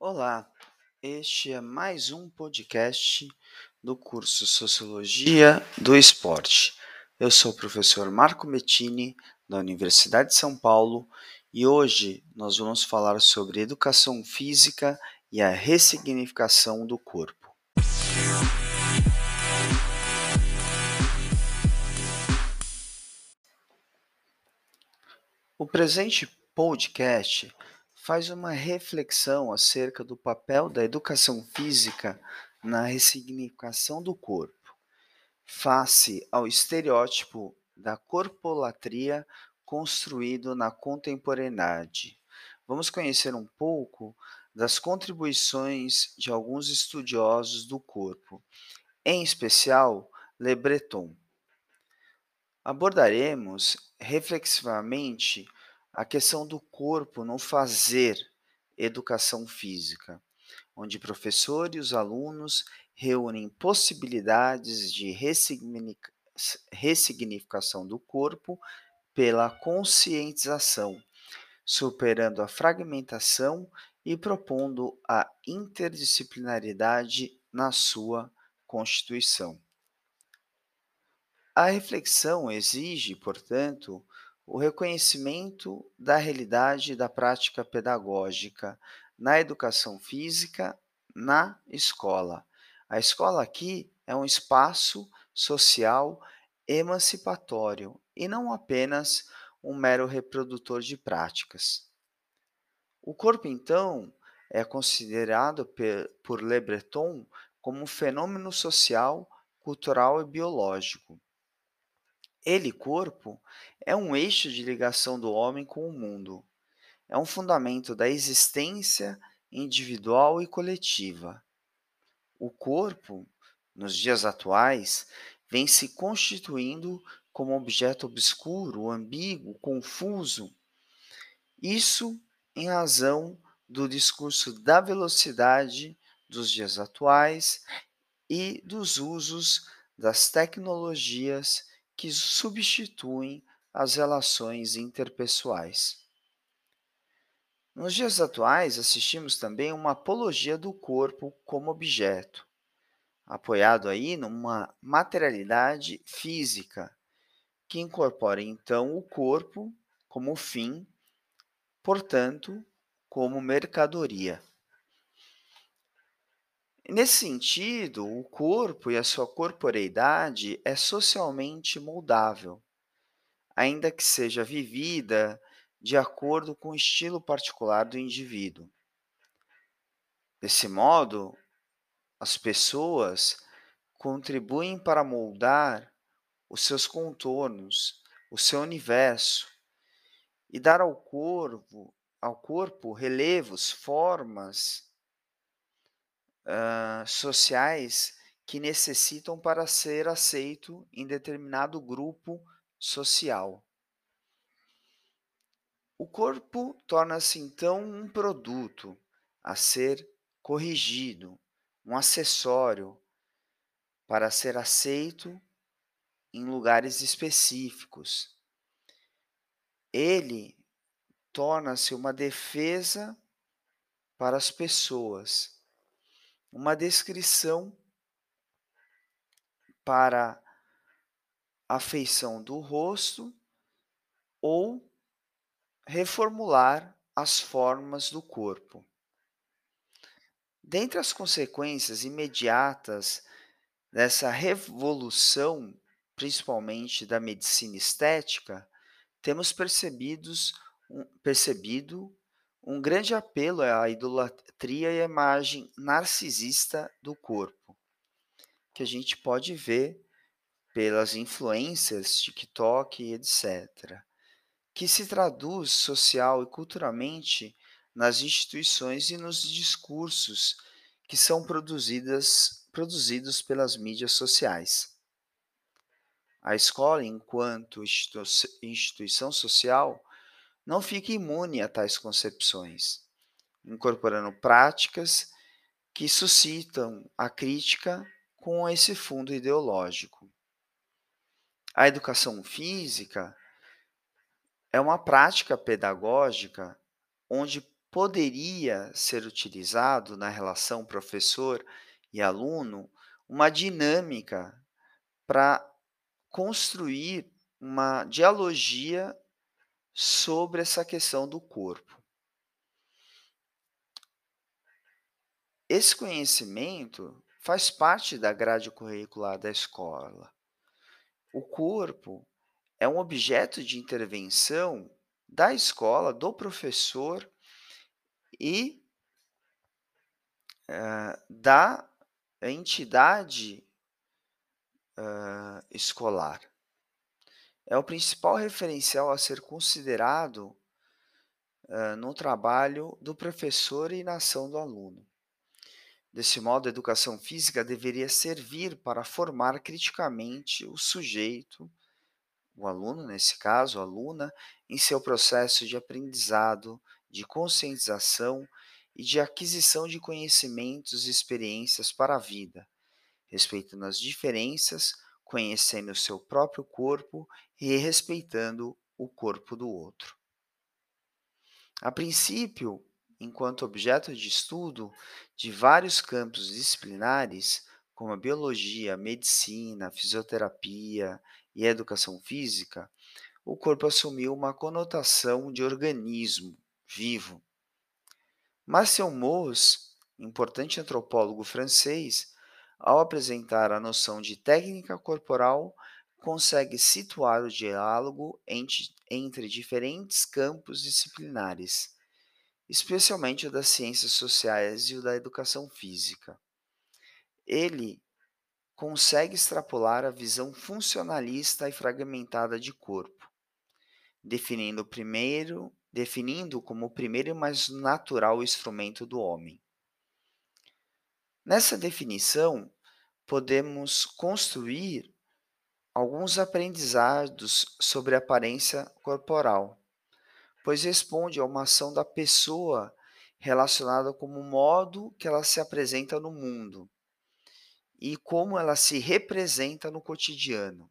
Olá, este é mais um podcast do curso Sociologia do Esporte. Eu sou o professor Marco Bettini, da Universidade de São Paulo, e hoje nós vamos falar sobre educação física e a ressignificação do corpo. O presente podcast faz uma reflexão acerca do papel da educação física na ressignificação do corpo, face ao estereótipo da corpolatria construído na contemporaneidade. Vamos conhecer um pouco das contribuições de alguns estudiosos do corpo, em especial Le Breton. Abordaremos reflexivamente a questão do corpo no fazer educação física, onde professor e os alunos reúnem possibilidades de ressignificação do corpo pela conscientização, superando a fragmentação e propondo a interdisciplinaridade na sua constituição. A reflexão exige, portanto, o reconhecimento da realidade da prática pedagógica na educação física na escola. A escola aqui é um espaço social emancipatório e não apenas um mero reprodutor de práticas. O corpo, então, é considerado por Le Breton como um fenômeno social, cultural e biológico. Ele, corpo, é um eixo de ligação do homem com o mundo. É um fundamento da existência individual e coletiva. O corpo, nos dias atuais, vem se constituindo como objeto obscuro, ambíguo, confuso. Isso em razão do discurso da velocidade dos dias atuais e dos usos das tecnologias que substituem as relações interpessoais. Nos dias atuais, assistimos também uma apologia do corpo como objeto, apoiado aí numa materialidade física, que incorpora então o corpo como fim, portanto, como mercadoria. Nesse sentido, o corpo e a sua corporeidade é socialmente moldável, ainda que seja vivida de acordo com o estilo particular do indivíduo. Desse modo, as pessoas contribuem para moldar os seus contornos, o seu universo e dar ao corpo, ao corpo relevos, formas uh, sociais que necessitam para ser aceito em determinado grupo social. O corpo torna-se então um produto a ser corrigido, um acessório para ser aceito em lugares específicos. Ele torna-se uma defesa para as pessoas uma descrição para a feição do rosto ou reformular as formas do corpo. Dentre as consequências imediatas dessa revolução, principalmente da medicina estética, temos percebidos, um, percebido um grande apelo a idolatria e a imagem narcisista do corpo, que a gente pode ver pelas influências TikTok e etc., que se traduz social e culturalmente nas instituições e nos discursos que são produzidas, produzidos pelas mídias sociais. A escola, enquanto instituição social, não fica imune a tais concepções, incorporando práticas que suscitam a crítica com esse fundo ideológico. A educação física é uma prática pedagógica onde poderia ser utilizado na relação professor e aluno uma dinâmica para construir uma dialogia sobre essa questão do corpo. Esse conhecimento faz parte da grade curricular da escola. O corpo é um objeto de intervenção da escola, do professor e eh, da entidade hã, escolar. É o principal referencial a ser considerado hã, no trabalho do professor e na ação do aluno. Desse modo, a educação física deveria servir para formar criticamente o sujeito, o aluno, nesse caso, a aluna, em seu processo de aprendizado, de conscientização e de aquisição de conhecimentos e experiências para a vida, respeitando as diferenças, conhecendo o seu próprio corpo e respeitando o corpo do outro. A princípio, enquanto objeto de estudo de vários campos disciplinares, como a biologia, a medicina, a fisioterapia e a educação física, o corpo assumiu uma conotação de organismo vivo. Marcel Mauss, importante antropólogo francês, ao apresentar a noção de técnica corporal, consegue situar o diálogo entre, entre diferentes campos disciplinares especialmente o das ciências sociais e o da educação física. Ele consegue extrapolar a visão funcionalista e fragmentada de corpo, definindo, primeiro, definindo como o primeiro e mais natural instrumento do homem. Nessa definição, podemos construir alguns aprendizados sobre a aparência corporal, pois responde a uma ação da pessoa relacionada como o modo que ela se apresenta no mundo e como ela se representa no cotidiano,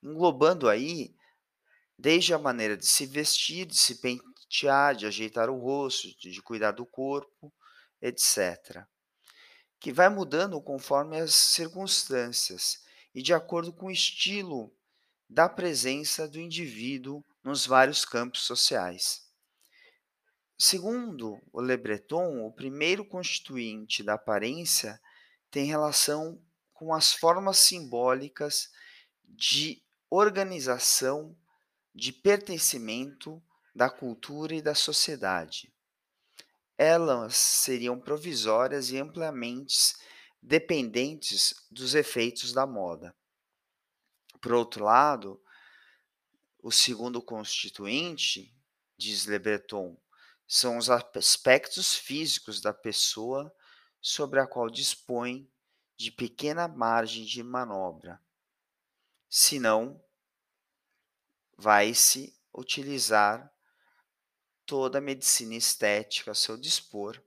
englobando aí desde a maneira de se vestir, de se pentear, de ajeitar o rosto, de cuidar do corpo, etc. Que vai mudando conforme as circunstâncias e de acordo com o estilo da presença do indivíduo nos vários campos sociais. Segundo o Le Breton, o primeiro constituinte da aparência tem relação com as formas simbólicas de organização, de pertencimento da cultura e da sociedade. Elas seriam provisórias e amplamente dependentes dos efeitos da moda. Por outro lado, o segundo constituinte, diz Le Breton, são os aspectos físicos da pessoa sobre a qual dispõe de pequena margem de manobra. Senão, vai-se utilizar toda a medicina estética a seu dispor,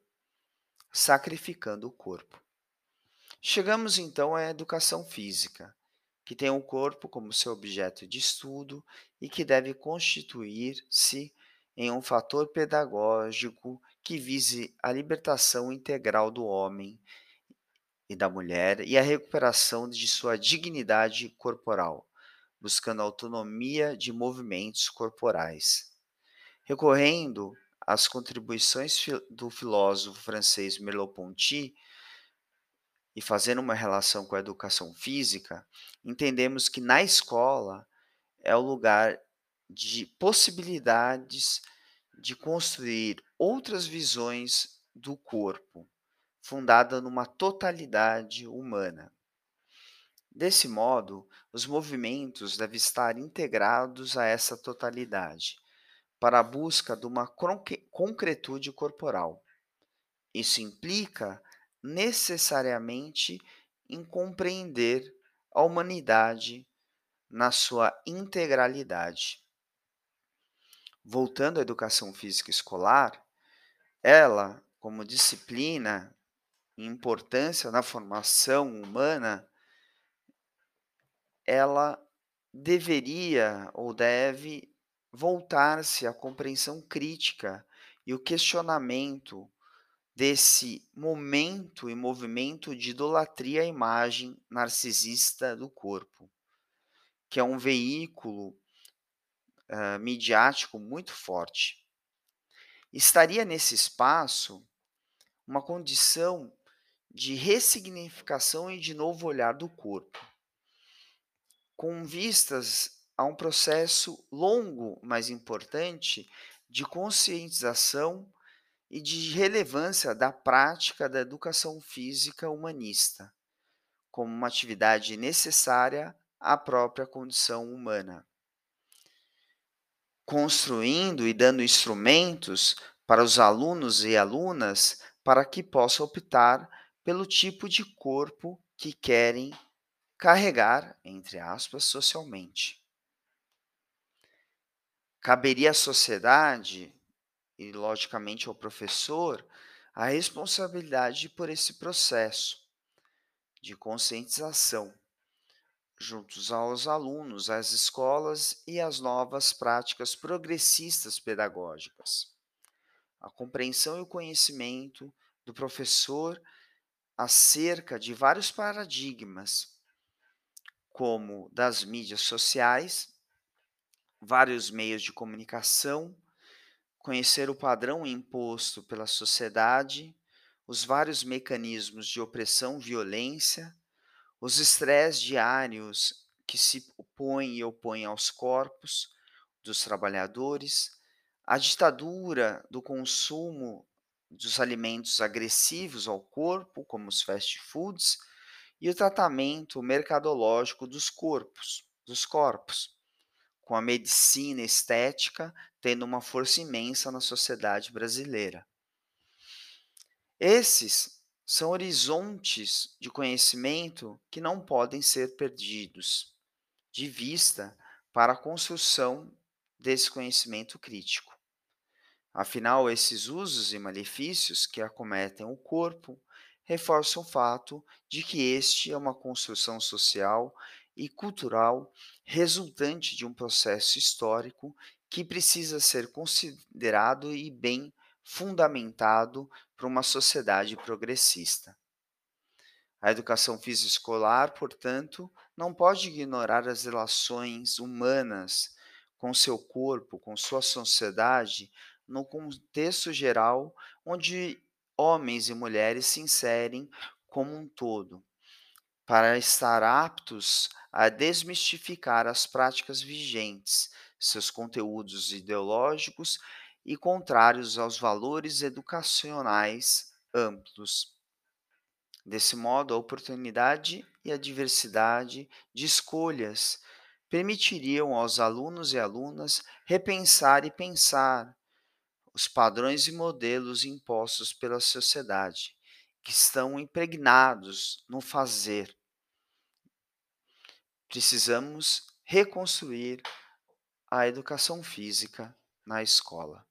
sacrificando o corpo. Chegamos então à educação física, que tem o corpo como seu objeto de estudo e que deve constituir-se em um fator pedagógico que vise a libertação integral do homem e da mulher e a recuperação de sua dignidade corporal, buscando autonomia de movimentos corporais. Recorrendo às contribuições do filósofo francês Merleau-Ponty, e fazendo uma relação com a educação física, entendemos que na escola é o lugar de possibilidades de construir outras visões do corpo, fundada numa totalidade humana. Desse modo, os movimentos devem estar integrados a essa totalidade, para a busca de uma concretude corporal. Isso implica necessariamente em compreender a humanidade na sua integralidade. Voltando à educação física escolar, ela, como disciplina e importância na formação humana, ela deveria ou deve voltar-se à compreensão crítica e o questionamento desse momento e movimento de idolatria à imagem narcisista do corpo, que é um veículo uh, midiático muito forte. Estaria nesse espaço uma condição de ressignificação e de novo olhar do corpo, com vistas a um processo longo, mas importante, de conscientização e de relevância da prática da educação física humanista, como uma atividade necessária à própria condição humana construindo e dando instrumentos para os alunos e alunas para que possam optar pelo tipo de corpo que querem carregar, entre aspas, socialmente. Caberia à sociedade e, logicamente, ao professor a responsabilidade por esse processo de conscientização juntos aos alunos, às escolas e às novas práticas progressistas pedagógicas. A compreensão e o conhecimento do professor acerca de vários paradigmas, como das mídias sociais, vários meios de comunicação, conhecer o padrão imposto pela sociedade, os vários mecanismos de opressão, violência, os estresses diários que se opõem e opõem aos corpos dos trabalhadores, a ditadura do consumo dos alimentos agressivos ao corpo, como os fast foods, e o tratamento mercadológico dos corpos, dos corpos, com a medicina estética tendo uma força imensa na sociedade brasileira. Esses são horizontes de conhecimento que não podem ser perdidos de vista para a construção desse conhecimento crítico. Afinal, esses usos e malefícios que acometem o corpo reforçam o fato de que este é uma construção social e cultural resultante de um processo histórico que precisa ser considerado e bem fundamentado para uma sociedade progressista. A educação física escolar, portanto, não pode ignorar as relações humanas com seu corpo, com sua sociedade, no contexto geral onde homens e mulheres se inserem como um todo, para estar aptos a desmistificar as práticas vigentes, seus conteúdos ideológicos e contrários aos valores educacionais amplos. Desse modo, a oportunidade e a diversidade de escolhas permitiriam aos alunos e alunas repensar e pensar os padrões e modelos impostos pela sociedade, que estão impregnados no fazer. Precisamos reconstruir a educação física na escola.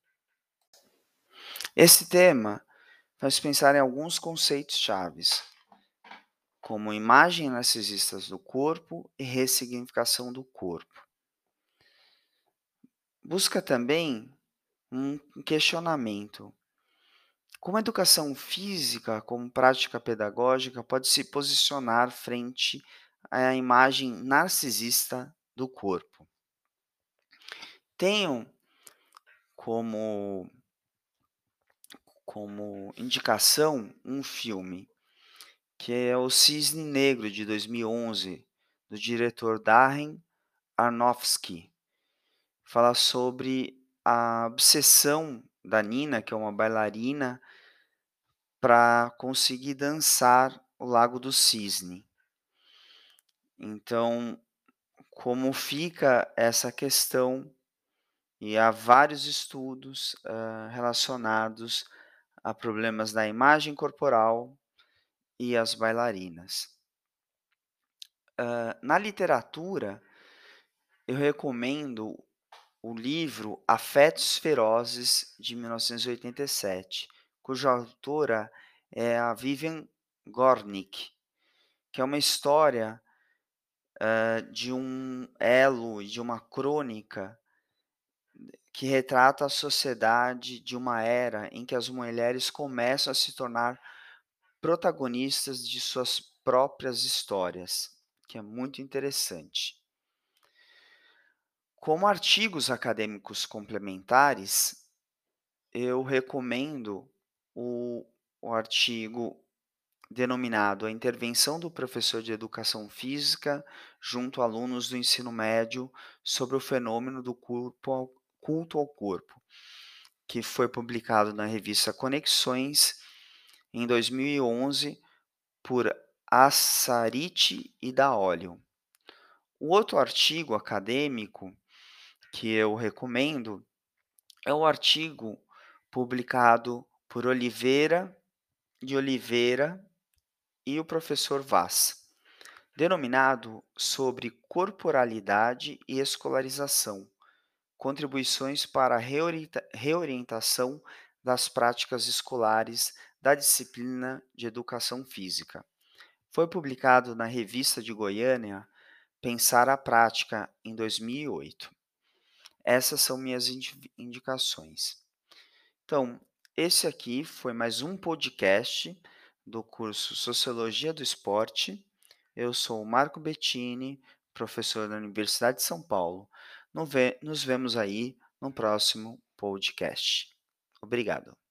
Esse tema faz pensar em alguns conceitos chaves, como imagem narcisistas do corpo e ressignificação do corpo. Busca também um questionamento. Como a educação física, como prática pedagógica, pode se posicionar frente à imagem narcisista do corpo? Tenho como como indicação um filme, que é O Cisne Negro, de 2011, do diretor Darren Aronofsky. Fala sobre a obsessão da Nina, que é uma bailarina, para conseguir dançar o Lago do Cisne. Então, como fica essa questão, e há vários estudos uh, relacionados a problemas da imagem corporal e as bailarinas. Uh, na literatura, eu recomendo o livro Afetos Ferozes, de 1987, cuja autora é a Vivian Gornick, que é uma história uh, de um elo, de uma crônica que retrata a sociedade de uma era em que as mulheres começam a se tornar protagonistas de suas próprias histórias, que é muito interessante. Como artigos acadêmicos complementares, eu recomendo o, o artigo denominado A Intervenção do Professor de Educação Física junto a alunos do ensino médio sobre o fenômeno do corpo culto ao corpo, que foi publicado na revista Conexões em 2011 por Assariti e Daolio. O outro artigo acadêmico que eu recomendo é o artigo publicado por Oliveira de Oliveira e o professor Vaz, denominado sobre corporalidade e escolarização, contribuições para a reorientação das práticas escolares da disciplina de educação física. Foi publicado na revista de Goiânia Pensar a Prática em 2008. Essas são minhas indicações. Então, esse aqui foi mais um podcast do curso Sociologia do Esporte. Eu sou o Marco Bettini, professor da Universidade de São Paulo. Nos vemos aí no próximo podcast. Obrigado.